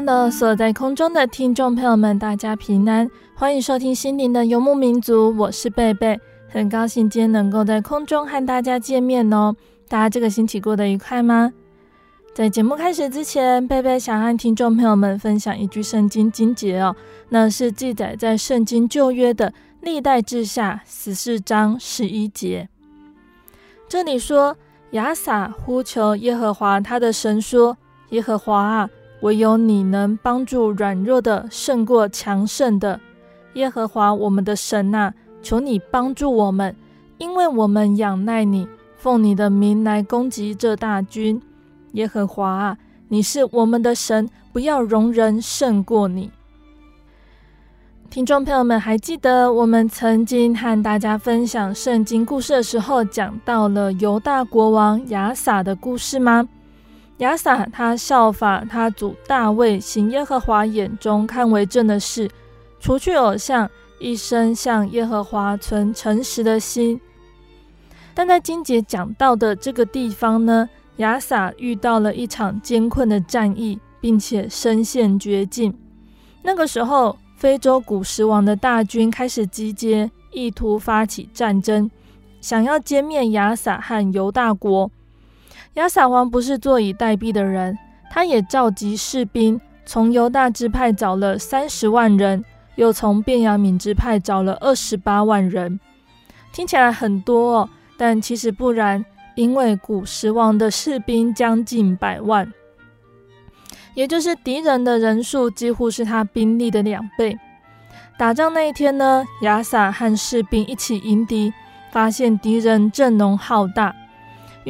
哈喽，所在空中的听众朋友们，大家平安，欢迎收听心灵的游牧民族，我是贝贝，很高兴今天能够在空中和大家见面哦。大家这个星期过得愉快吗？在节目开始之前，贝贝想和听众朋友们分享一句圣经经节哦，那是记载在圣经旧约的历代志下十四章十一节。这里说，亚撒呼求耶和华他的神说：“耶和华啊。”唯有你能帮助软弱的胜过强盛的，耶和华我们的神啊，求你帮助我们，因为我们仰赖你，奉你的名来攻击这大军。耶和华啊，你是我们的神，不要容人胜过你。听众朋友们，还记得我们曾经和大家分享圣经故事的时候，讲到了犹大国王亚撒的故事吗？亚撒他效法他祖大卫，行耶和华眼中看为正的事，除去偶像，一生向耶和华存诚实的心。但在金节讲到的这个地方呢，亚撒遇到了一场艰困的战役，并且身陷绝境。那个时候，非洲古时王的大军开始集结，意图发起战争，想要歼灭亚撒和犹大国。亚撒王不是坐以待毙的人，他也召集士兵，从犹大支派找了三十万人，又从便雅悯支派找了二十八万人。听起来很多哦，但其实不然，因为古时王的士兵将近百万，也就是敌人的人数几乎是他兵力的两倍。打仗那一天呢，亚撒和士兵一起迎敌，发现敌人阵容浩大。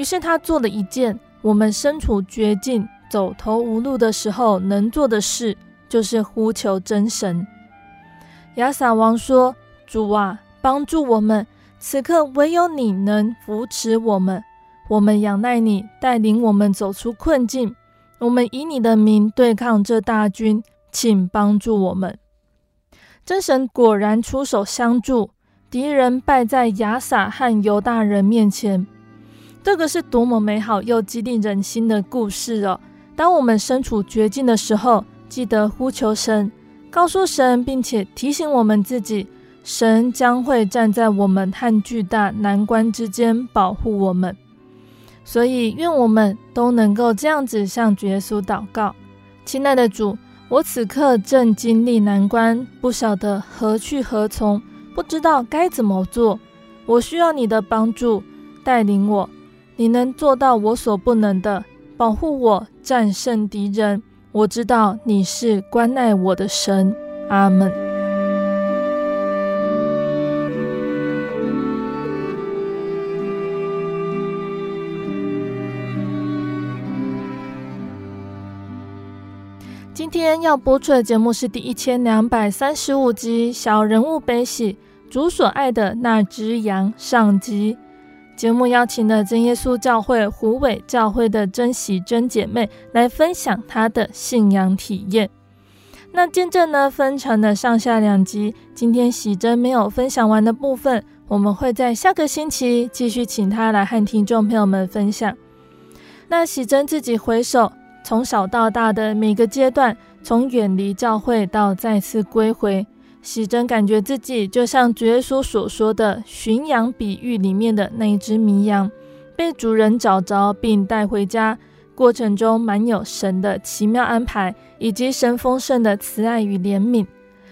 于是他做了一件我们身处绝境、走投无路的时候能做的事，就是呼求真神。亚撒王说：“主啊，帮助我们！此刻唯有你能扶持我们。我们仰赖你，带领我们走出困境。我们以你的名对抗这大军，请帮助我们。”真神果然出手相助，敌人败在亚撒和犹大人面前。这个是多么美好又激励人心的故事哦！当我们身处绝境的时候，记得呼求神，告诉神，并且提醒我们自己，神将会站在我们和巨大难关之间保护我们。所以，愿我们都能够这样子向耶稣祷告：亲爱的主，我此刻正经历难关，不晓得何去何从，不知道该怎么做，我需要你的帮助，带领我。你能做到我所不能的，保护我，战胜敌人。我知道你是关爱我的神。阿门。今天要播出的节目是第一千两百三十五集《小人物悲喜》，主所爱的那只羊上集。节目邀请了真耶稣教会胡伟教会的真喜真姐妹来分享她的信仰体验。那见证呢，分成了上下两集。今天喜珍没有分享完的部分，我们会在下个星期继续请她来和听众朋友们分享。那喜珍自己回首从小到大的每个阶段，从远离教会到再次归回。喜真感觉自己就像主耶稣所说的驯羊比喻里面的那一只迷羊，被主人找着并带回家，过程中满有神的奇妙安排，以及神丰盛的慈爱与怜悯。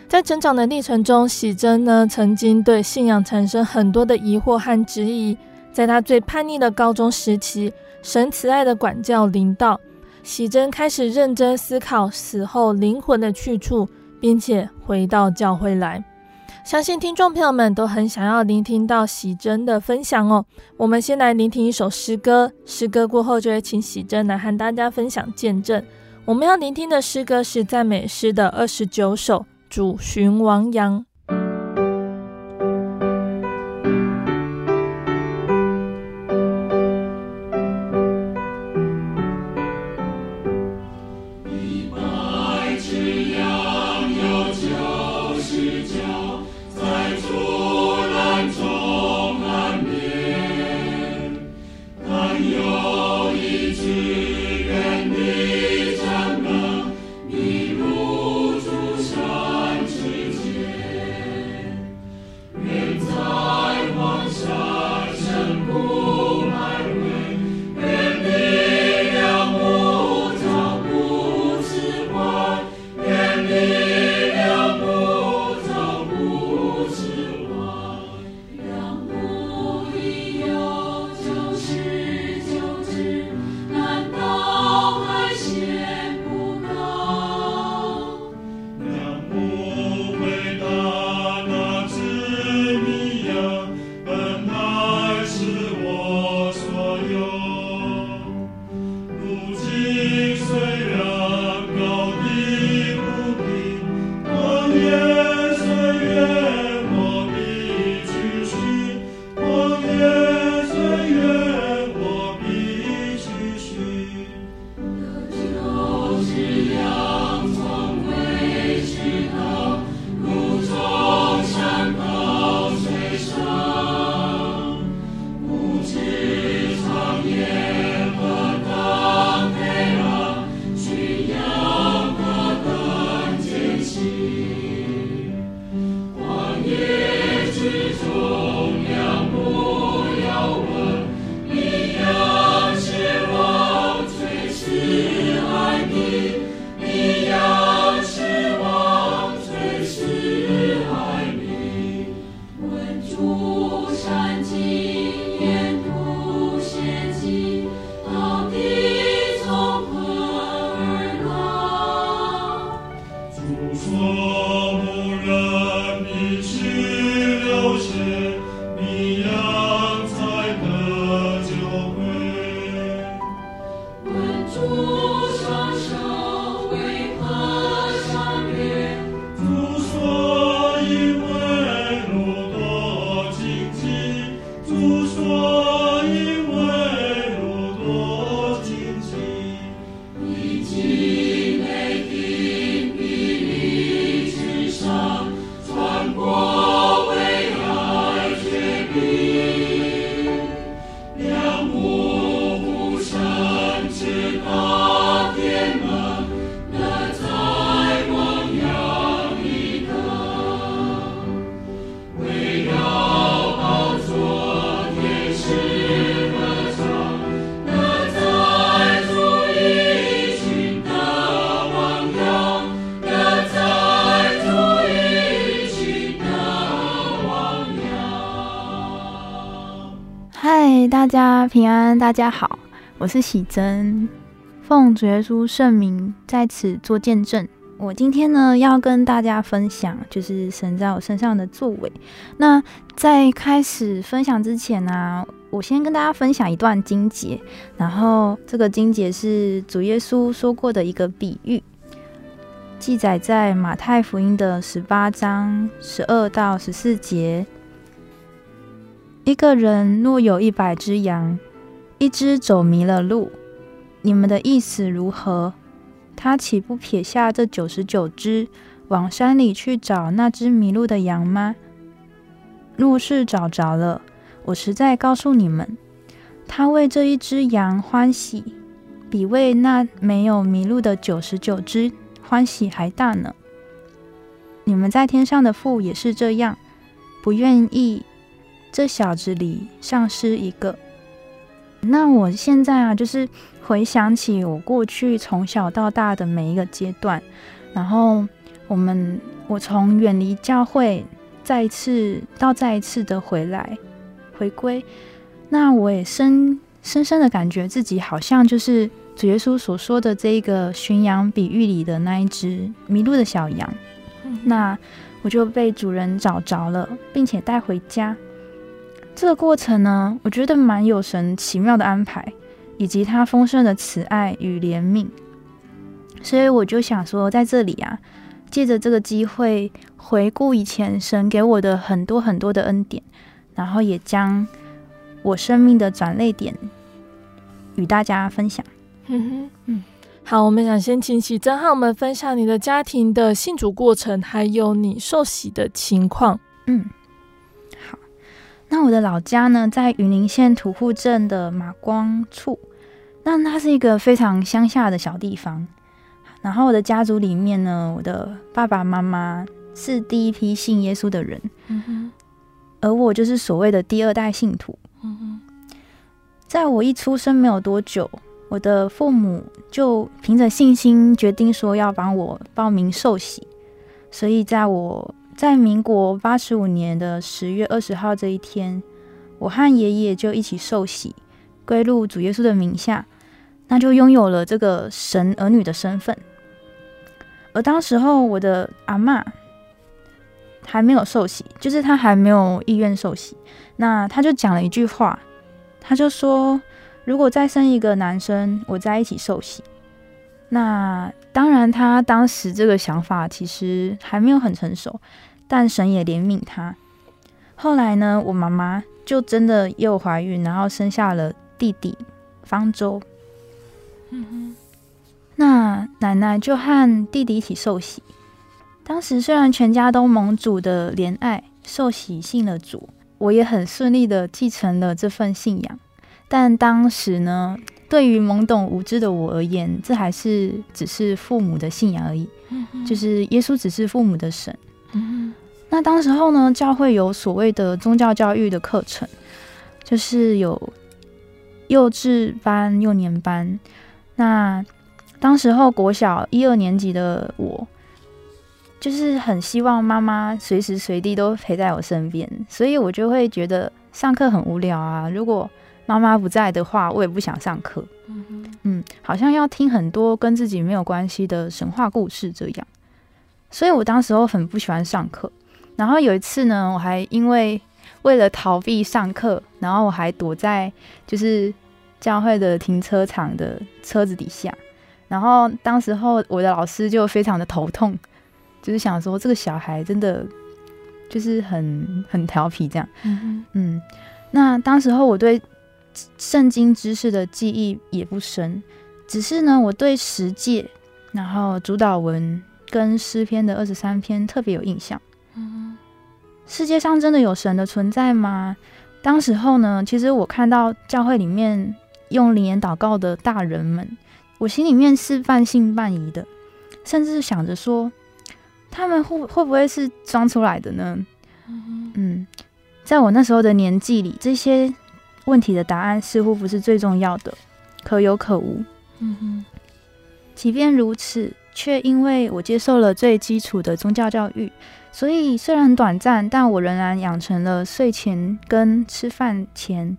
在成长的历程中，喜真呢曾经对信仰产生很多的疑惑和质疑。在他最叛逆的高中时期，神慈爱的管教临到，喜真开始认真思考死后灵魂的去处。并且回到教会来，相信听众朋友们都很想要聆听到喜珍的分享哦。我们先来聆听一首诗歌，诗歌过后就会请喜珍来和大家分享见证。我们要聆听的诗歌是赞美诗的二十九首，《主寻王羊》。平安，大家好，我是喜珍，奉主耶稣圣名在此做见证。我今天呢要跟大家分享，就是神在我身上的作为。那在开始分享之前呢、我先跟大家分享一段经节，然后这个经节是主耶稣说过的一个比喻，记载在马太福音的十八章十二到十四节。一个人若有一百只羊，一只走迷了路，你们的意思如何？他岂不撇下这九十九只，往山里去找那只迷路的羊吗？若是找着了，我实在告诉你们，他为这一只羊欢喜，比为那没有迷路的九十九只欢喜还大呢。你们在天上的父也是这样，不愿意这小子里丧失一个。那我现在啊，就是回想起我过去从小到大的每一个阶段，然后我们我从远离教会，再一次到再一次的回来回归，那我也深深深的感觉自己好像就是主耶稣所说的这一个寻羊比喻里的那一只迷路的小羊，那我就被主人找着了，并且带回家。这个过程呢，我觉得蛮有神奇妙的安排，以及他丰盛的慈爱与怜悯，所以我就想说，在这里啊，借着这个机会回顾以前神给我的很多很多的恩典，然后也将我生命的转泪点与大家分享。嗯哼，嗯，好，我们想先请喜珍和我们分享你的家庭的信主过程，还有你受洗的情况。嗯。那我的老家呢，在云林县土库镇的马光处，那它是一个非常乡下的小地方。然后我的家族里面呢，我的爸爸妈妈是第一批信耶稣的人，嗯，而我就是所谓的第二代信徒。嗯，在我一出生没有多久，我的父母就凭着信心决定说要帮我报名受洗，所以在我。在民国八十五年的十月二十号这一天，我和爷爷就一起受洗，归入主耶稣的名下，那就拥有了这个神儿女的身份。而当时候，我的阿嬷还没有受洗，就是她还没有意愿受洗。那她就讲了一句话，她就说：“如果再生一个男生，我再一起受洗。”那当然，她当时这个想法其实还没有很成熟。但神也怜悯他。后来呢，我妈妈就真的又怀孕，然后生下了弟弟方舟。嗯哼。那奶奶就和弟弟一起受洗。当时虽然全家都蒙主的怜爱，受洗信了主，我也很顺利的继承了这份信仰。但当时呢，对于懵懂无知的我而言，这还是只是父母的信仰而已。就是耶稣只是父母的神。嗯，那当时候呢，教会有所谓的宗教教育的课程，就是有幼稚班、幼年班。那当时候国小一二年级的我，就是很希望妈妈随时随地都陪在我身边，所以我就会觉得上课很无聊啊。如果妈妈不在的话，我也不想上课。嗯，嗯，好像要听很多跟自己没有关系的神话故事这样。所以我当时候很不喜欢上课，然后有一次呢，我还因为为了逃避上课，然后我还躲在就是教会的停车场的车子底下，然后当时候我的老师就非常的头痛，就是想说这个小孩真的就是很很调皮这样，嗯嗯，那当时候我对圣经知识的记忆也不深，只是呢我对十诫，然后主导文。跟诗篇的二十三篇特别有印象。嗯，世界上真的有神的存在吗？当时候呢，其实我看到教会里面用灵言祷告的大人们，我心里面是半信半疑的，甚至想着说，他们会会不会是装出来的呢？嗯，嗯，在我那时候的年纪里，这些问题的答案似乎不是最重要的，可有可无。嗯哼，即便如此。却因为我接受了最基础的宗教教育，所以虽然很短暂，但我仍然养成了睡前跟吃饭前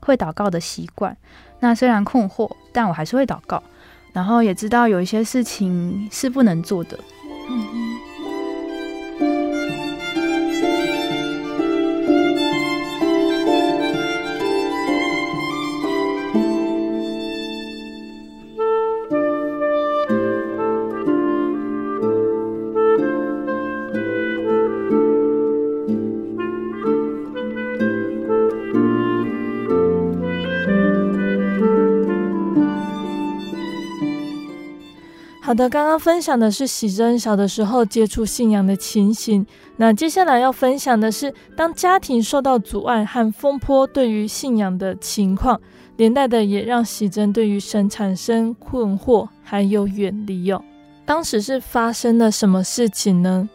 会祷告的习惯。那虽然困惑，但我还是会祷告，然后也知道有一些事情是不能做的。好的，刚刚分享的是喜珍小的时候接触信仰的情形。那接下来要分享的是，当家庭受到阻碍和风波对于信仰的情况，连带的也让喜珍对于神产生困惑，还有远离哦。当时是发生了什么事情呢？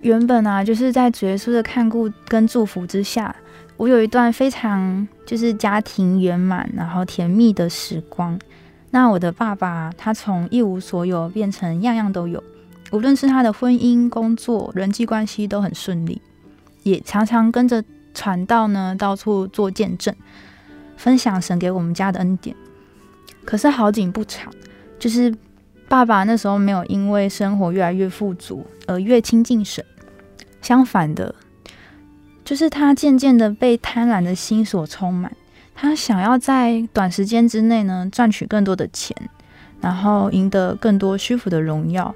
原本啊，就是在主耶稣的看顾跟祝福之下，我有一段非常就是家庭圆满，然后甜蜜的时光。那我的爸爸，他从一无所有变成样样都有，无论是他的婚姻、工作、人际关系都很顺利，也常常跟着传道呢，到处做见证，分享神给我们家的恩典。可是好景不长，就是爸爸那时候没有因为生活越来越富足而越亲近神，相反的，就是他渐渐的被贪婪的心所充满。他想要在短时间之内呢，赚取更多的钱，然后赢得更多虚浮的荣耀。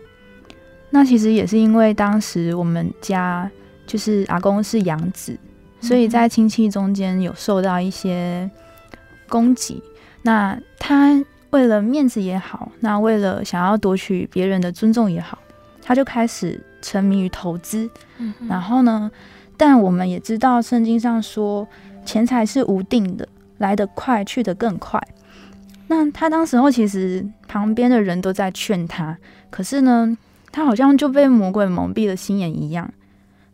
那其实也是因为当时我们家就是阿公是养子，所以在亲戚中间有受到一些攻击。那他为了面子也好，那为了想要夺取别人的尊重也好，他就开始沉迷于投资。然后呢，但我们也知道圣经上说，钱财是无定的。来得快，去得更快。那他当时候其实旁边的人都在劝他，可是呢，他好像就被魔鬼蒙蔽了心眼一样，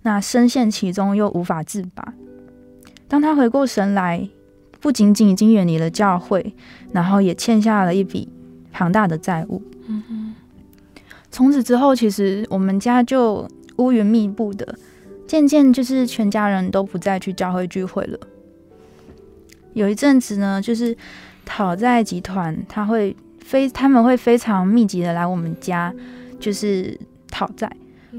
那深陷其中又无法自拔。当他回过神来，不仅仅已经远离了教会，然后也欠下了一笔庞大的债务。嗯。从此之后，其实我们家就乌云密布的，渐渐就是全家人都不再去教会聚会了。有一阵子呢，就是讨债集团，他会非他们会非常密集的来我们家，就是讨债。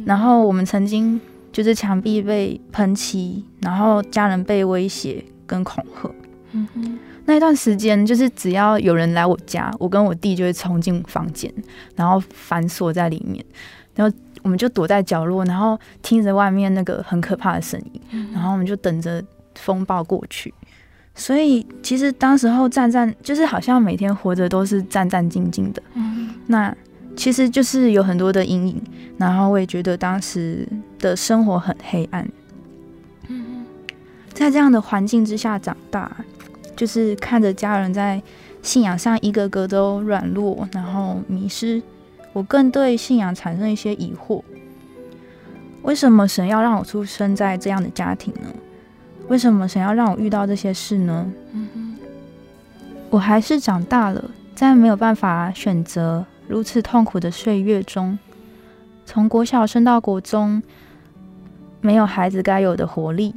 然后我们曾经就是墙壁被喷漆，然后家人被威胁跟恐吓。嗯哼，那一段时间，就是只要有人来我家，我跟我弟就会冲进房间，然后反锁在里面，然后我们就躲在角落，然后听着外面那个很可怕的声音，然后我们就等着风暴过去。所以其实当时候战战就是好像每天活着都是战战兢兢的，嗯，那其实就是有很多的阴影，然后我也觉得当时的生活很黑暗，嗯，在这样的环境之下长大，就是看着家人在信仰上一个个都软弱，然后迷失，我更对信仰产生一些疑惑，为什么神要让我出生在这样的家庭呢？为什么神要让我遇到这些事呢？我还是长大了，在没有办法选择如此痛苦的岁月中，从国小升到国中，没有孩子该有的活力，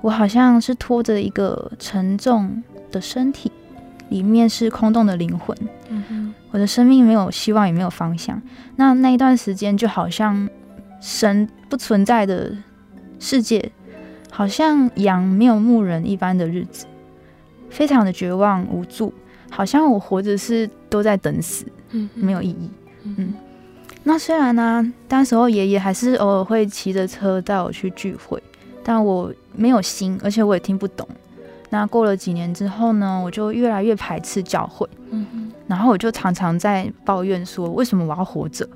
我好像是拖着一个沉重的身体，里面是空洞的灵魂。我的生命没有希望，也没有方向。那那一段时间，就好像神不存在的世界。好像羊没有牧人一般的日子，非常的绝望无助，好像我活着是都在等死，嗯，没有意义，嗯。那虽然呢、啊，当时候爷爷还是偶尔会骑着车带我去聚会，但我没有心，而且我也听不懂。那过了几年之后呢，我就越来越排斥教会，嗯，然后我就常常在抱怨说，为什么我要活着？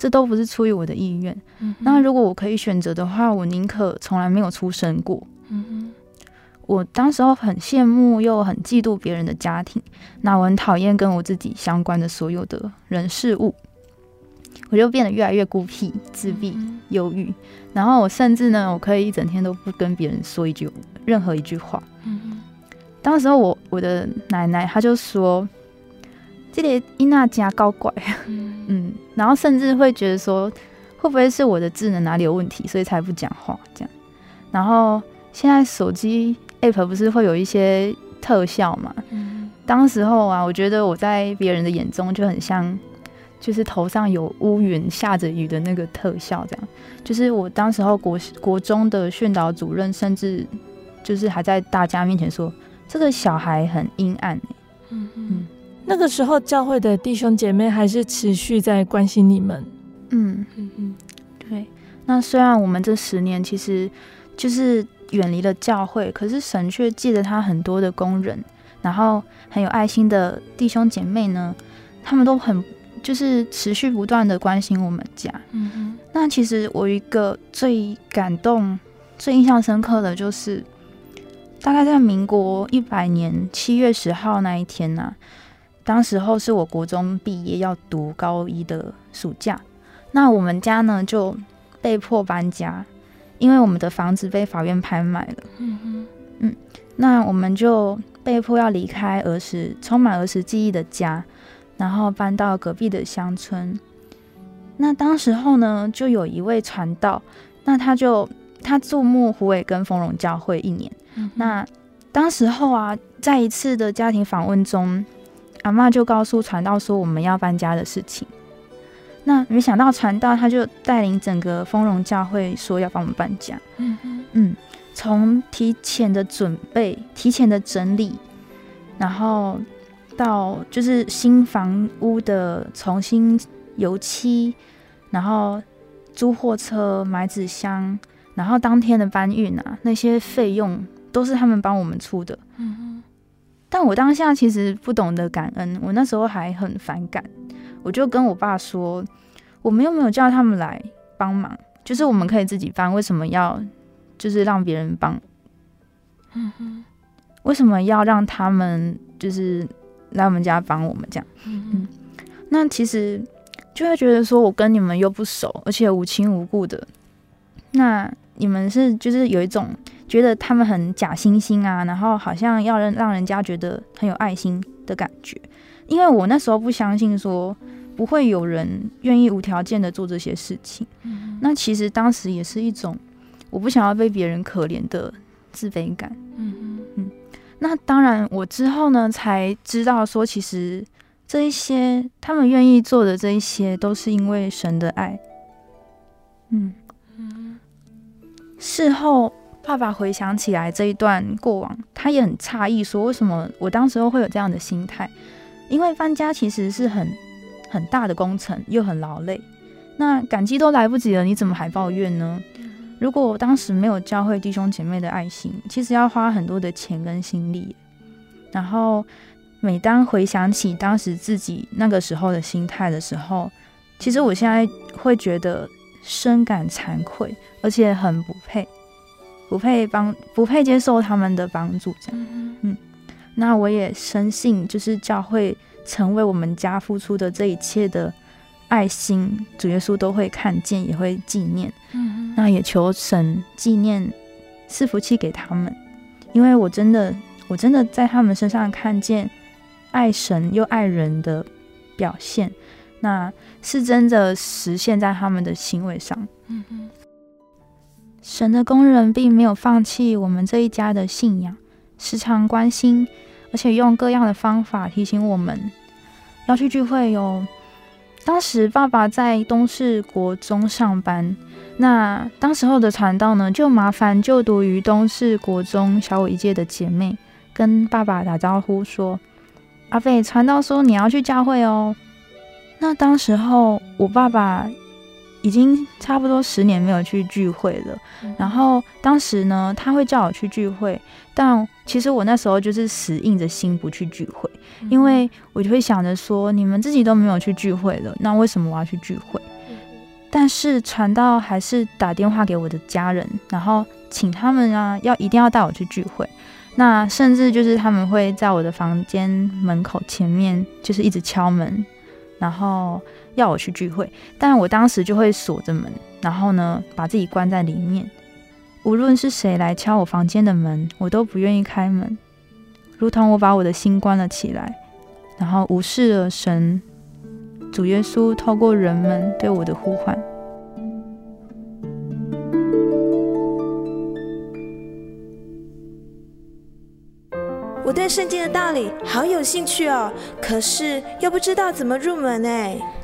这都不是出于我的意愿。嗯、那如果我可以选择的话，我宁可从来没有出生过。嗯、我当时候很羡慕又很嫉妒别人的家庭，那我很讨厌跟我自己相关的所有的人事物，我就变得越来越孤僻、自闭、忧郁。然后我甚至呢，我可以一整天都不跟别人说一句任何一句话。嗯、当时候我我的奶奶她就说。这里伊娜加高怪，嗯，嗯，然后甚至会觉得说，会不会是我的智能哪里有问题，所以才不讲话这样。然后现在手机 app 不是会有一些特效嘛？嗯，当时候啊，我觉得我在别人的眼中就很像，就是头上有乌云下着雨的那个特效这样。就是我当时候国国中的训导主任，甚至就是还在大家面前说，这个小孩很阴暗，欸，嗯嗯。那个时候，教会的弟兄姐妹还是持续在关心你们。嗯嗯嗯，对。那虽然我们这十年其实就是远离了教会，可是神却记得他很多的工人，然后很有爱心的弟兄姐妹呢，他们都很就是持续不断的关心我们家。嗯嗯。那其实我一个最感动、最印象深刻的就是，大概在民国一百年七月十号那一天呢、啊，当时候是我国中毕业要读高一的暑假，那我们家呢就被迫搬家，因为我们的房子被法院拍卖了。嗯。那我们就被迫要离开儿时充满儿时记忆的家。然后搬到隔壁的乡村，那当时候呢，就有一位传道，那他就他注目虎尾跟丰荣教会一年。嗯、那当时候啊，在一次的家庭访问中，阿妈就告诉传道说我们要搬家的事情。那没想到传道他就带领整个丰荣教会说要帮我们搬家。嗯嗯，从提前的准备、提前的整理，然后。到就是新房屋的重新油漆，然后租货车、买纸箱，然后当天的搬运啊，那些费用都是他们帮我们出的。嗯哼。但我当下其实不懂得感恩，我那时候还很反感，我就跟我爸说，我们又没有叫他们来帮忙，就是我们可以自己搬，为什么要就是让别人帮？嗯哼。为什么要让他们就是？来我们家帮我们这样，嗯，那其实就会觉得说，我跟你们又不熟，而且无亲无故的，那你们是就是有一种觉得他们很假惺惺啊，然后好像要让让人家觉得很有爱心的感觉。因为我那时候不相信说不会有人愿意无条件的做这些事情，嗯，那其实当时也是一种我不想要被别人可怜的自卑感，嗯嗯。那当然，我之后呢才知道说，其实这一些他们愿意做的这一些，都是因为神的爱。嗯嗯。事后，爸爸回想起来这一段过往，他也很诧异，说为什么我当时候会有这样的心态？因为搬家其实是很很大的工程，又很劳累。那感激都来不及了，你怎么还抱怨呢？如果我当时没有教会弟兄姐妹的爱心，其实要花很多的钱跟心力。然后，每当回想起当时自己那个时候的心态的时候，其实我现在会觉得深感惭愧，而且很不配，不配帮，不配接受他们的帮助。这样，嗯，那我也深信，就是教会成为我们家付出的这一切的。爱心，主耶稣都会看见，也会纪念。嗯，那也求神纪念，赐福气给他们，因为我真的，我真的在他们身上看见爱神又爱人的表现，那是真的实现在他们的行为上。嗯哼，神的工人并没有放弃我们这一家的信仰，时常关心，而且用各样的方法提醒我们要去聚会哟。当时爸爸在东势国中上班，那当时候的传道呢，就麻烦就读于东势国中小我一届的姐妹跟爸爸打招呼说：“阿飞，传道说你要去教会哦。”那当时候我爸爸已经差不多十年没有去聚会了，然后当时呢，他会叫我去聚会。但其实我那时候就是死硬着心不去聚会，因为我就会想着说，你们自己都没有去聚会了，那为什么我要去聚会？但是传道还是打电话给我的家人，然后请他们啊，要一定要带我去聚会。那甚至就是他们会在我的房间门口前面，就是一直敲门，然后要我去聚会。但我当时就会锁着门，然后呢，把自己关在里面。无论是谁来敲我房间的门，我都不愿意开门，如同我把我的心关了起来，然后无视了神、主耶稣透过人们对我的呼唤。我对圣经的道理好有兴趣哦，可是又不知道怎么入门哎。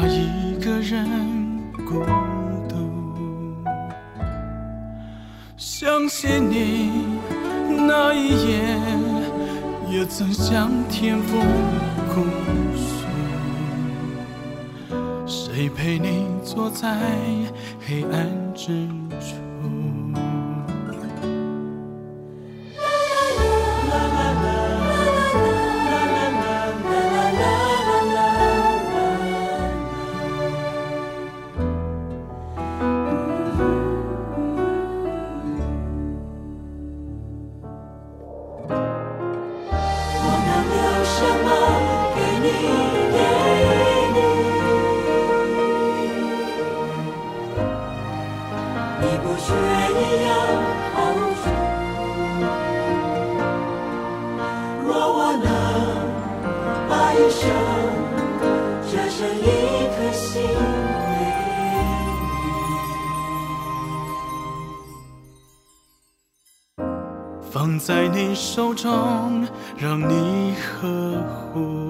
怕一个人孤独，想起你那一夜也曾向天空哭诉，谁陪你坐在黑暗之中。手中，让你呵护。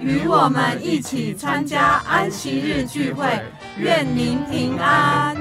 与我们一起参加安息日聚会，愿您平安。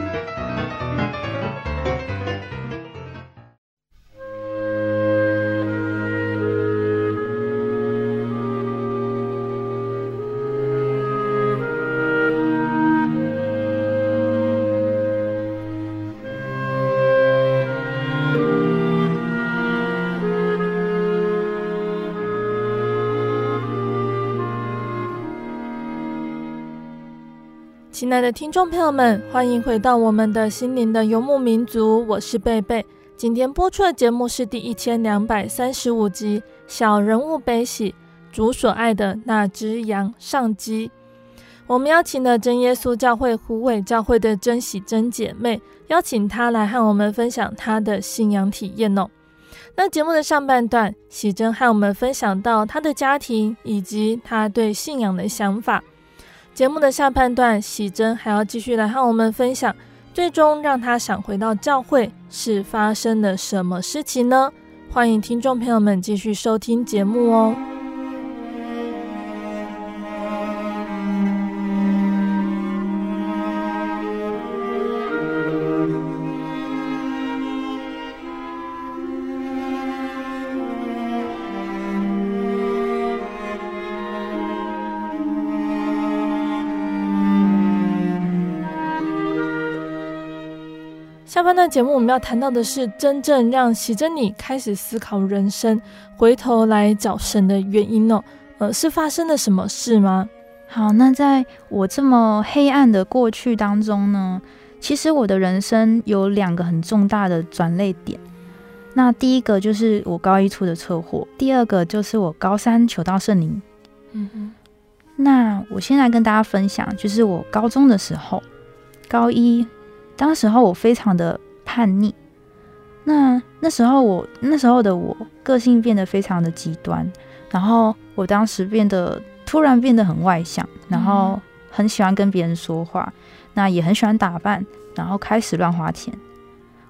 亲爱的听众朋友们，欢迎回到我们的心灵的游牧民族，我是贝贝。今天播出的节目是第一千两百三十五集《小人物悲喜》，主所爱的那只羊上集。我们邀请了真耶稣教会虎尾教会的真喜真姐妹，邀请她来和我们分享她的信仰体验哦。那节目的上半段，喜珍和我们分享到她的家庭以及她对信仰的想法。节目的下半段，喜珍还要继续来和我们分享，最终让她想回到教会是发生了什么事情呢？欢迎听众朋友们继续收听节目哦。段节目我们要谈到的是真正让喜珍妮开始思考人生，回头来找神的原因哦。呃，是发生了什么事吗？好，那在我这么黑暗的过去当中呢，其实我的人生有两个很重大的转捩点。那第一个就是我高一出的车祸，第二个就是我高三求到圣灵。嗯哼。那我先来跟大家分享，就是我高中的时候，高一。当时候我非常的叛逆，那那时候我那时候的我个性变得非常的极端，然后我当时变得突然变得很外向，然后很喜欢跟别人说话，那也很喜欢打扮，然后开始乱花钱，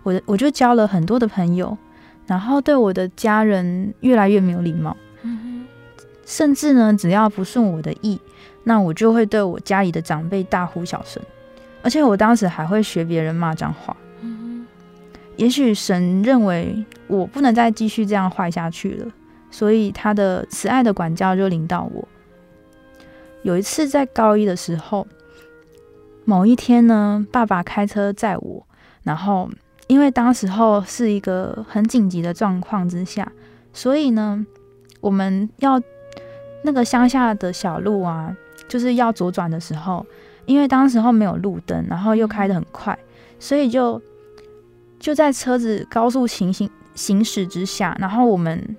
我我就交了很多的朋友，然后对我的家人越来越没有礼貌，甚至呢只要不顺我的意，那我就会对我家里的长辈大呼小声。而且我当时还会学别人骂脏话。也许神认为我不能再继续这样坏下去了，所以他的慈爱的管教就临到我。有一次在高一的时候，某一天呢，爸爸开车载我，然后因为当时候是一个很紧急的状况之下，所以呢，我们要那个乡下的小路啊，就是要左转的时候。因为当时候没有路灯，然后又开得很快，所以就就在车子高速行行行驶之下，然后我们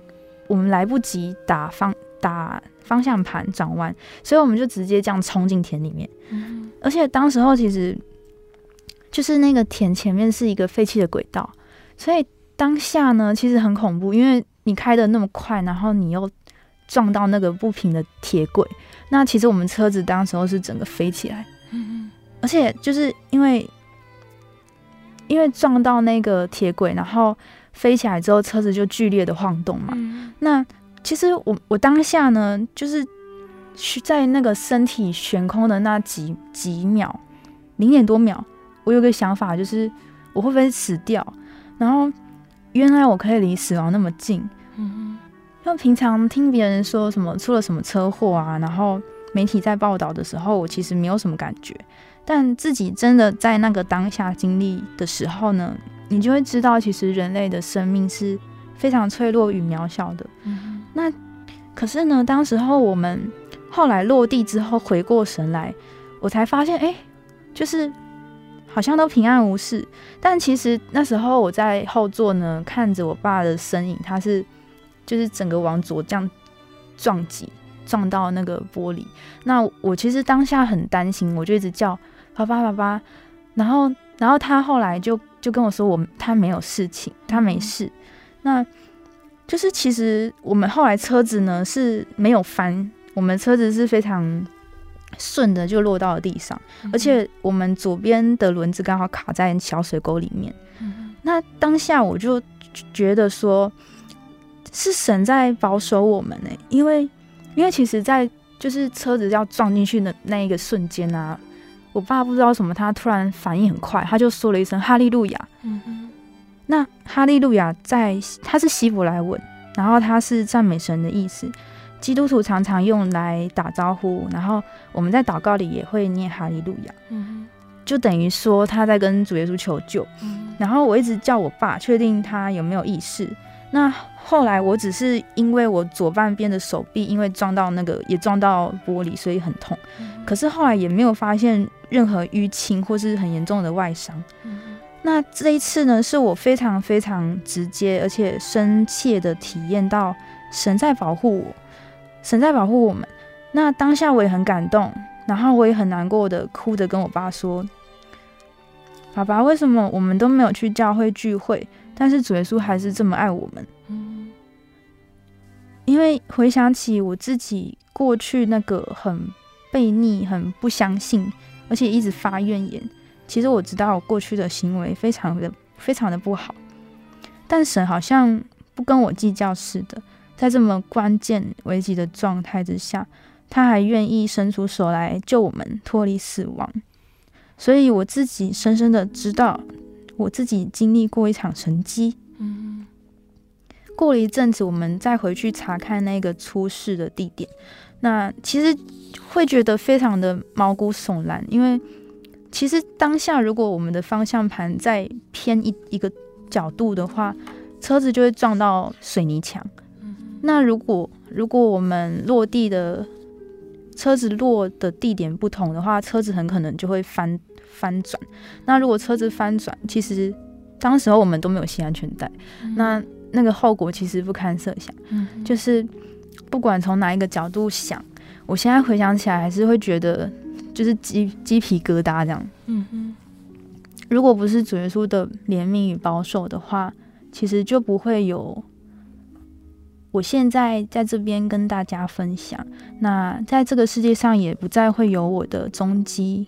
我们来不及打方打方向盘转弯，所以我们就直接这样冲进田里面。嗯。而且当时候其实就是那个田前面是一个废弃的轨道，所以当下呢其实很恐怖，因为你开的那么快，然后你又撞到那个不平的铁轨，那其实我们车子当时候是整个飞起来。嗯，而且就是因为因为撞到那个铁轨，然后飞起来之后，车子就剧烈的晃动嘛。嗯、那其实我我当下呢，就是在那个身体悬空的那几几秒，零点多秒，我有个想法，就是我会不会死掉？然后原来我可以离死亡那么近。嗯，因为平常听别人说什么出了什么车祸啊，然后。媒体在报道的时候，我其实没有什么感觉，但自己真的在那个当下经历的时候呢，你就会知道，其实人类的生命是非常脆弱与渺小的。嗯。那可是呢，当时候我们后来落地之后回过神来，我才发现，哎，就是好像都平安无事。但其实那时候我在后座呢，看着我爸的身影，他是就是整个往左这样撞击。撞到那个玻璃，那我其实当下很担心，我就一直叫爸爸爸爸，然后然后他后来就就跟我说，我他没有事情，他没事，那就是其实我们后来车子呢是没有翻，我们车子是非常顺的就落到了地上，而且我们左边的轮子刚好卡在小水沟里面，那当下我就觉得说是神在保守我们呢、欸，因为。因为其实，在就是车子要撞进去的那一个瞬间啊，我爸不知道什么，他突然反应很快，他就说了一声“哈利路亚”。嗯哼。那“哈利路亚”在他是希伯来文，然后它是赞美神的意思。基督徒常常用来打招呼，然后我们在祷告里也会念“哈利路亚”。嗯。就等于说他在跟主耶稣求救。嗯。然后我一直叫我爸确定他有没有意识。那后来我只是因为我左半边的手臂因为撞到那个也撞到玻璃，所以很痛。可是后来也没有发现任何淤青或是很严重的外伤。那这一次呢，是我非常非常直接而且深切的体验到神在保护我，神在保护我们。那当下我也很感动，然后我也很难过的哭着跟我爸说：“爸爸，为什么我们都没有去教会聚会，但是主耶稣还是这么爱我们？”因为回想起我自己过去那个很悖逆、很不相信，而且一直发怨言，其实我知道我过去的行为非常的、非常的不好，但神好像不跟我计较似的，在这么关键危急的状态之下。他还愿意伸出手来救我们脱离死亡，所以我自己深深的知道，我自己经历过一场神迹。嗯，过了一阵子，我们再回去查看那个出事的地点，那其实会觉得非常的毛骨悚然，因为其实当下如果我们的方向盘再偏一一个角度的话，车子就会撞到水泥墙。那如果如果我们落地的车子落的地点不同的话，车子很可能就会翻翻转。那如果车子翻转，其实当时候我们都没有系安全带，嗯、那那个后果其实不堪设想。嗯、就是不管从哪一个角度想，我现在回想起来还是会觉得就是鸡鸡皮疙瘩这样。嗯哼，如果不是主耶稣的怜悯与保守的话，其实就不会有。我现在在这边跟大家分享，那在这个世界上也不再会有我的踪迹，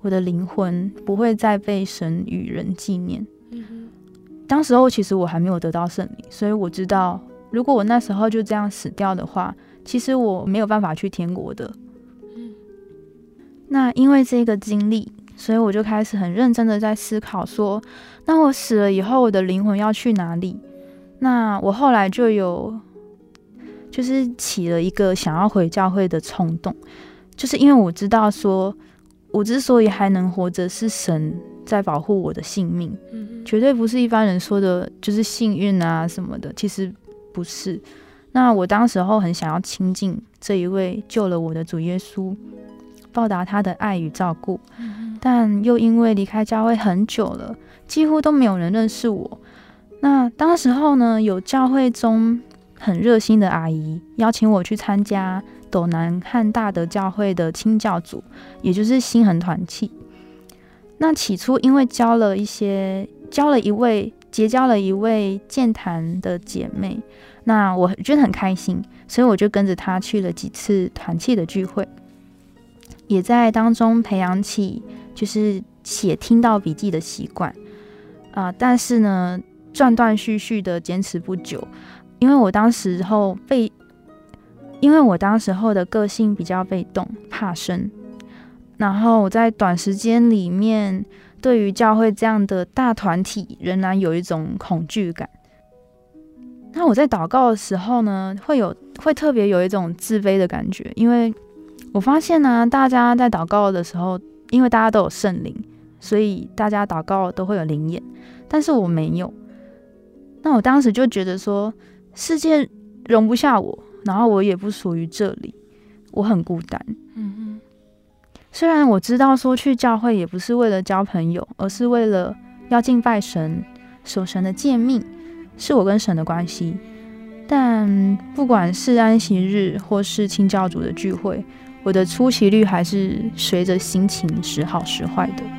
我的灵魂不会再被神与人纪念。嗯哼。当时候其实我还没有得到圣灵，所以我知道，如果我那时候就这样死掉的话，其实我没有办法去天国的。嗯。那因为这个经历，所以我就开始很认真的在思考说，那我死了以后，我的灵魂要去哪里？那我后来就有，就是起了一个想要回教会的冲动，就是因为我知道说，我之所以还能活着，是神在保护我的性命，绝对不是一般人说的，就是幸运啊什么的，其实不是。那我当时候很想要亲近这一位救了我的主耶稣，报答他的爱与照顾，但又因为离开教会很久了，几乎都没有人认识我。那当时候呢，有教会中很热心的阿姨邀请我去参加斗南汉大德教会的清教组，也就是心恒团契。那起初因为交了一些，交了一位，结交了一位健谈的姐妹，那我觉得很开心，所以我就跟着她去了几次团契的聚会，也在当中培养起就是写听到笔记的习惯啊。但是呢。断断续续的坚持不久，因为我当时候被，因为我当时候的个性比较被动、怕生，然后我在短时间里面对于教会这样的大团体仍然有一种恐惧感。那我在祷告的时候呢，会有会特别有一种自卑的感觉，因为我发现呢、大家在祷告的时候，因为大家都有圣灵，所以大家祷告都会有灵眼，但是我没有。那我当时就觉得说，世界容不下我，然后我也不属于这里，我很孤单。嗯哼。虽然我知道说去教会也不是为了交朋友，而是为了要敬拜神、守神的诫命，是我跟神的关系。但不管是安息日或是清教主的聚会，我的出席率还是随着心情时好时坏的。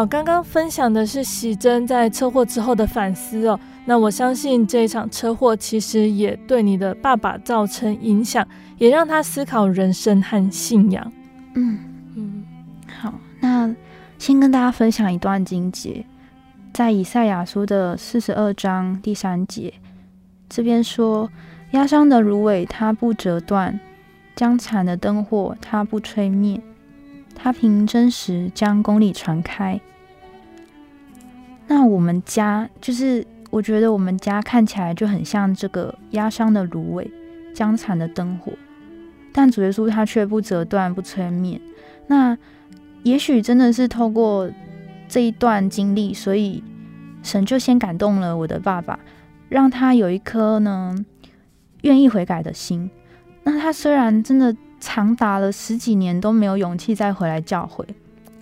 好，刚刚分享的是喜珍在车祸之后的反思哦。那我相信这一场车祸其实也对你的爸爸造成影响，也让他思考人生和信仰。嗯嗯，好，那先跟大家分享一段经节，在以赛亚书的四十二章第三节，这边说：压伤的芦苇，它不折断；将残的灯火，它不吹灭。他凭真实将公理传开。那我们家就是，我觉得我们家看起来就很像这个压伤的芦苇，将残的灯火。但主耶稣他却不折断，不吹灭。那也许真的是透过这一段经历，所以神就先感动了我的爸爸，让他有一颗呢愿意悔改的心。那他虽然真的长达了十几年都没有勇气再回来教会，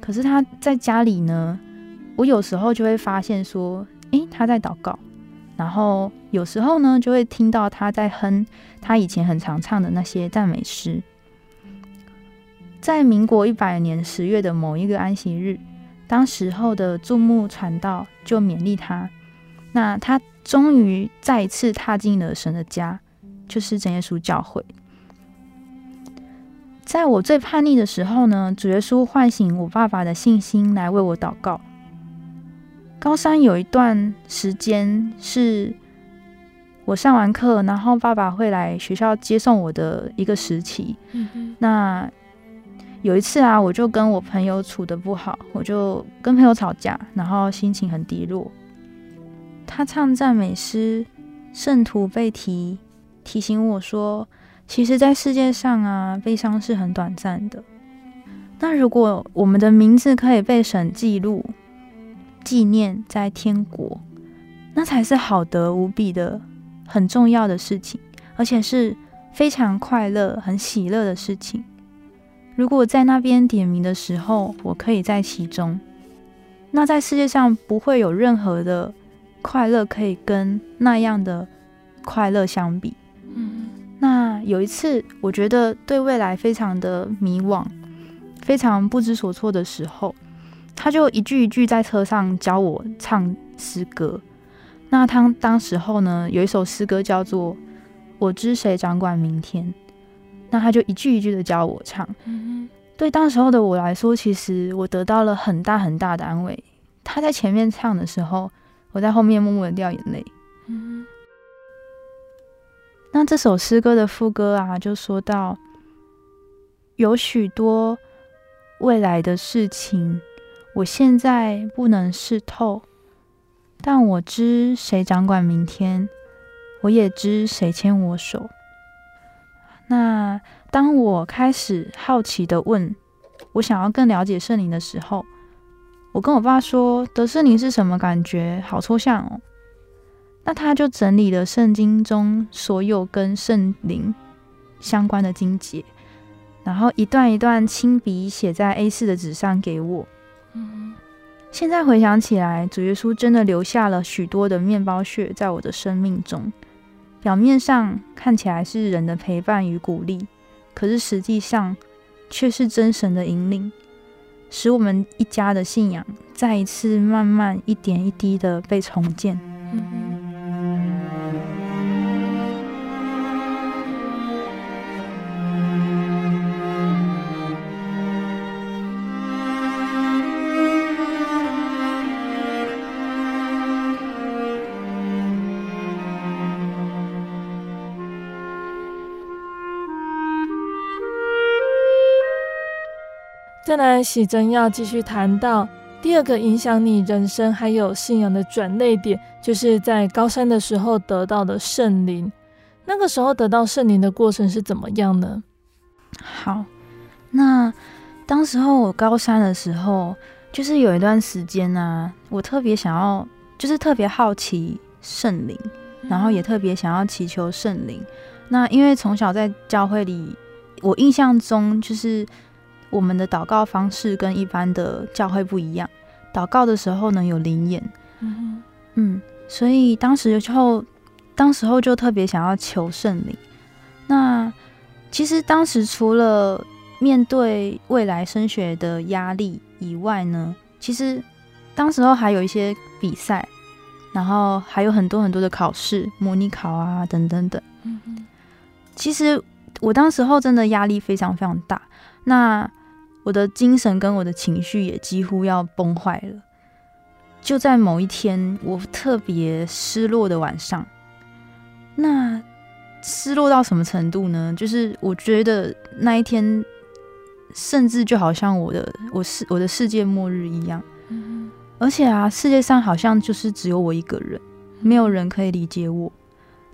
可是他在家里呢，我有时候就会发现说，诶，他在祷告。然后有时候呢，就会听到他在哼他以前很常唱的那些赞美诗。在民国一百年十月的某一个安息日，当时候的注目传道就勉励他，那他终于再次踏进了神的家，就是真耶稣教会。在我最叛逆的时候呢，主耶稣唤醒我爸爸的信心，来为我祷告。高三有一段时间是我上完课，然后爸爸会来学校接送我的一个时期。嗯哼。那有一次啊，我就跟我朋友处的不好，我就跟朋友吵架，然后心情很低落。他唱赞美诗，圣徒被提，提醒我说，其实，在世界上啊，悲伤是很短暂的。那如果我们的名字可以被神记录，纪念在天国，那才是好得无比的、很重要的事情，而且是非常快乐、很喜乐的事情。如果在那边点名的时候，我可以在其中，那在世界上不会有任何的快乐可以跟那样的快乐相比。嗯，那有一次，我觉得对未来非常的迷惘，非常不知所措的时候。他就一句一句在车上教我唱诗歌。那他当时候呢，有一首诗歌叫做《我知谁掌管明天》。那他就一句一句的教我唱。嗯。对当时候的我来说，其实我得到了很大很大的安慰。他在前面唱的时候，我在后面默默的掉眼泪。嗯。那这首诗歌的副歌啊，就说到有许多未来的事情。我现在不能试透，但我知谁掌管明天，我也知谁牵我手。那当我开始好奇地问，我想要更了解圣灵的时候，我跟我爸说：“得圣灵是什么感觉？好抽象哦。”那他就整理了圣经中所有跟圣灵相关的经节，然后一段一段亲笔写在 A 四的纸上给我。现在回想起来，主耶稣真的留下了许多的面包屑在我的生命中。表面上看起来是人的陪伴与鼓励，可是实际上却是真神的引领，使我们一家的信仰再一次慢慢一点一滴的被重建。再来，喜珍要继续谈到第二个影响你人生还有信仰的转捩点，就是在高三的时候得到的圣灵。那个时候得到圣灵的过程是怎么样呢？好，那当时候我高三的时候，就是有一段时间呢、啊，我特别想要，就是特别好奇圣灵，然后也特别想要祈求圣灵。那因为从小在教会里，我印象中就是。我们的祷告方式跟一般的教会不一样，祷告的时候呢，有灵眼，嗯，嗯，所以当时就当时候就特别想要求圣灵。那其实当时除了面对未来升学的压力以外呢，其实当时候还有一些比赛，然后还有很多很多的考试、模拟考啊等等等。嗯，其实我当时候真的压力非常非常大。那我的精神跟我的情绪也几乎要崩坏了。就在某一天，我特别失落的晚上，那失落到什么程度呢？就是我觉得那一天，甚至就好像我的我世我的世界末日一样。嗯，而且啊，世界上好像就是只有我一个人，没有人可以理解我，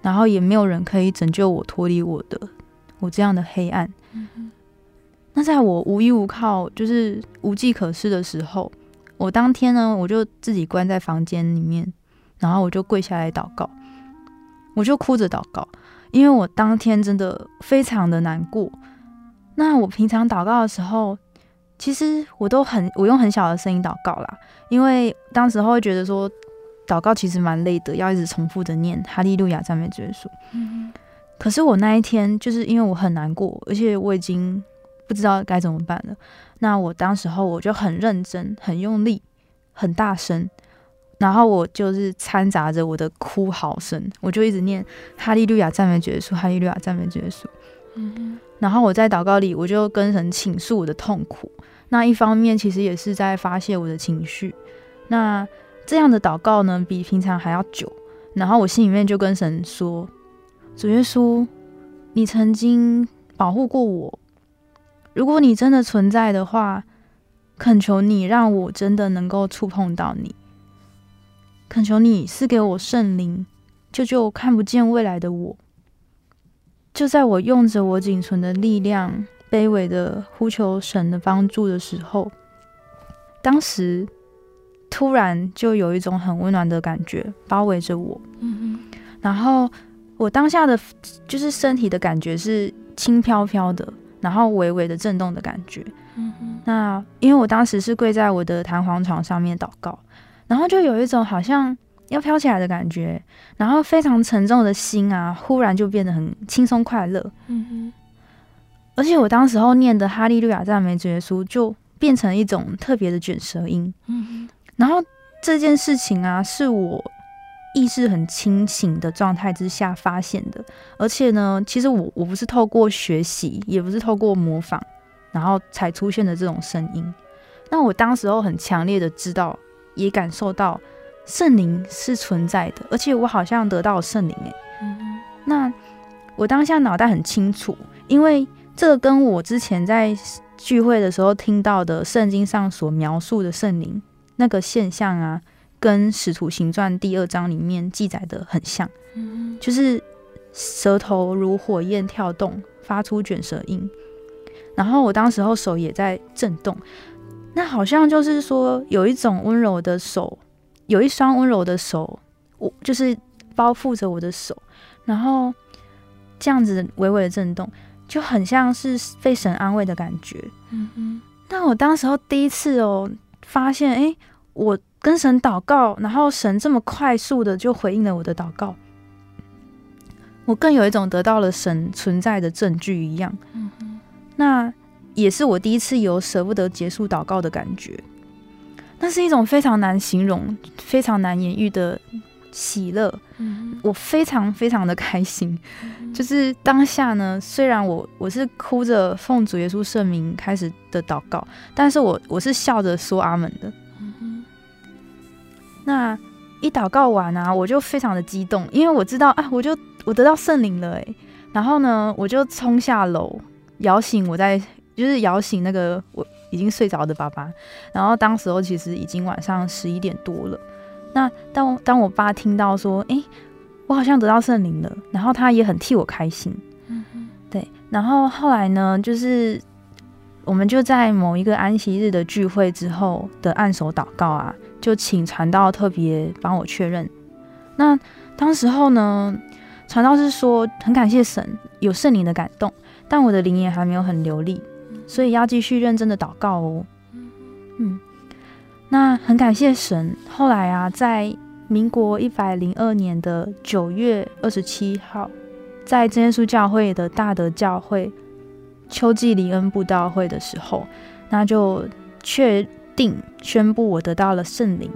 然后也没有人可以拯救我脱离我的我这样的黑暗。嗯，那在我无依无靠，就是无计可施的时候。我当天呢，我就自己关在房间里面，然后我就跪下来祷告，我就哭着祷告，因为我当天真的非常的难过。那我平常祷告的时候，其实我都很，我用很小的声音祷告啦，因为当时候会觉得说，祷告其实蛮累的，要一直重复的念哈利路亚赞美主耶稣。嗯。可是我那一天，就是因为我很难过，而且我已经不知道该怎么办了。那我当时候我就很认真、很用力、很大声，然后我就是掺杂着我的哭嚎声，我就一直念哈利路亚赞美主耶稣，哈利路亚赞美主耶稣。嗯，然后我在祷告里，我就跟神倾诉我的痛苦。那一方面其实也是在发泄我的情绪。那这样的祷告呢，比平常还要久。然后我心里面就跟神说：“主耶稣，你曾经保护过我。”如果你真的存在的话，恳求你让我真的能够触碰到你。恳求你赐给我圣灵，救救看不见未来的我。就在我用着我仅存的力量，卑微的呼求神的帮助的时候，当时突然就有一种很温暖的感觉包围着我。嗯哼。然后我当下的就是身体的感觉是轻飘飘的。然后微微的震动的感觉，嗯哼。那因为我当时是跪在我的弹簧床上面祷告，然后就有一种好像要飘起来的感觉，然后非常沉重的心啊，忽然就变得很轻松快乐，嗯哼。而且我当时候念的哈利路亚赞美主耶稣就变成一种特别的卷舌音，嗯哼。然后这件事情啊，是我。意识很清醒的状态之下发现的，而且呢，其实我我不是透过学习，也不是透过模仿，然后才出现的这种声音。那我当时候很强烈的知道，也感受到圣灵是存在的，而且我好像得到了圣灵诶。嗯。那我当下脑袋很清楚，因为这个跟我之前在聚会的时候听到的圣经上所描述的圣灵那个现象啊。跟《使徒行传》第二章里面记载的很像，嗯，就是舌头如火焰跳动，发出卷舌音。然后我当时候手也在震动，那好像就是说有一种温柔的手，有一双温柔的手，我就是包覆着我的手，然后这样子微微的震动，就很像是被神安慰的感觉。嗯哼。那我当时候第一次哦，发现哎、欸，我。跟神祷告，然后神这么快速的就回应了我的祷告，我更有一种得到了神存在的证据一样。嗯，那也是我第一次有舍不得结束祷告的感觉。那是一种非常难形容、非常难言喻的喜乐。嗯，我非常非常的开心。嗯，就是当下呢，虽然我我是哭着奉主耶稣圣名开始的祷告，但是我我是笑着说阿门的。那一祷告完啊，我就非常的激动，因为我知道啊，我就我得到圣灵了诶。然后呢，我就冲下楼，摇醒我在，就是摇醒那个我已经睡着的爸爸。然后当时候其实已经晚上十一点多了。那当当我爸听到说，诶，我好像得到圣灵了，然后他也很替我开心。嗯嗯，对。然后后来呢，就是我们就在某一个安息日的聚会之后的按手祷告啊。就请传道特别帮我确认。那当时候呢，传道是说很感谢神有圣灵的感动，但我的灵言还没有很流利，所以要继续认真的祷告哦。嗯，那很感谢神。后来啊，在民国一百零二年的九月二十七号，在真耶稣教会的大德教会秋季里恩布道会的时候，那就确。定宣布我得到了圣灵。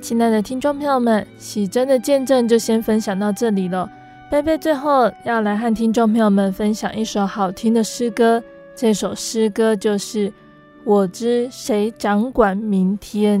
亲爱的听众朋友们，喜真的见证就先分享到这里了。贝贝最后要来和听众朋友们分享一首好听的诗歌，这首诗歌就是《我知谁掌管明天》。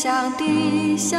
乡的小，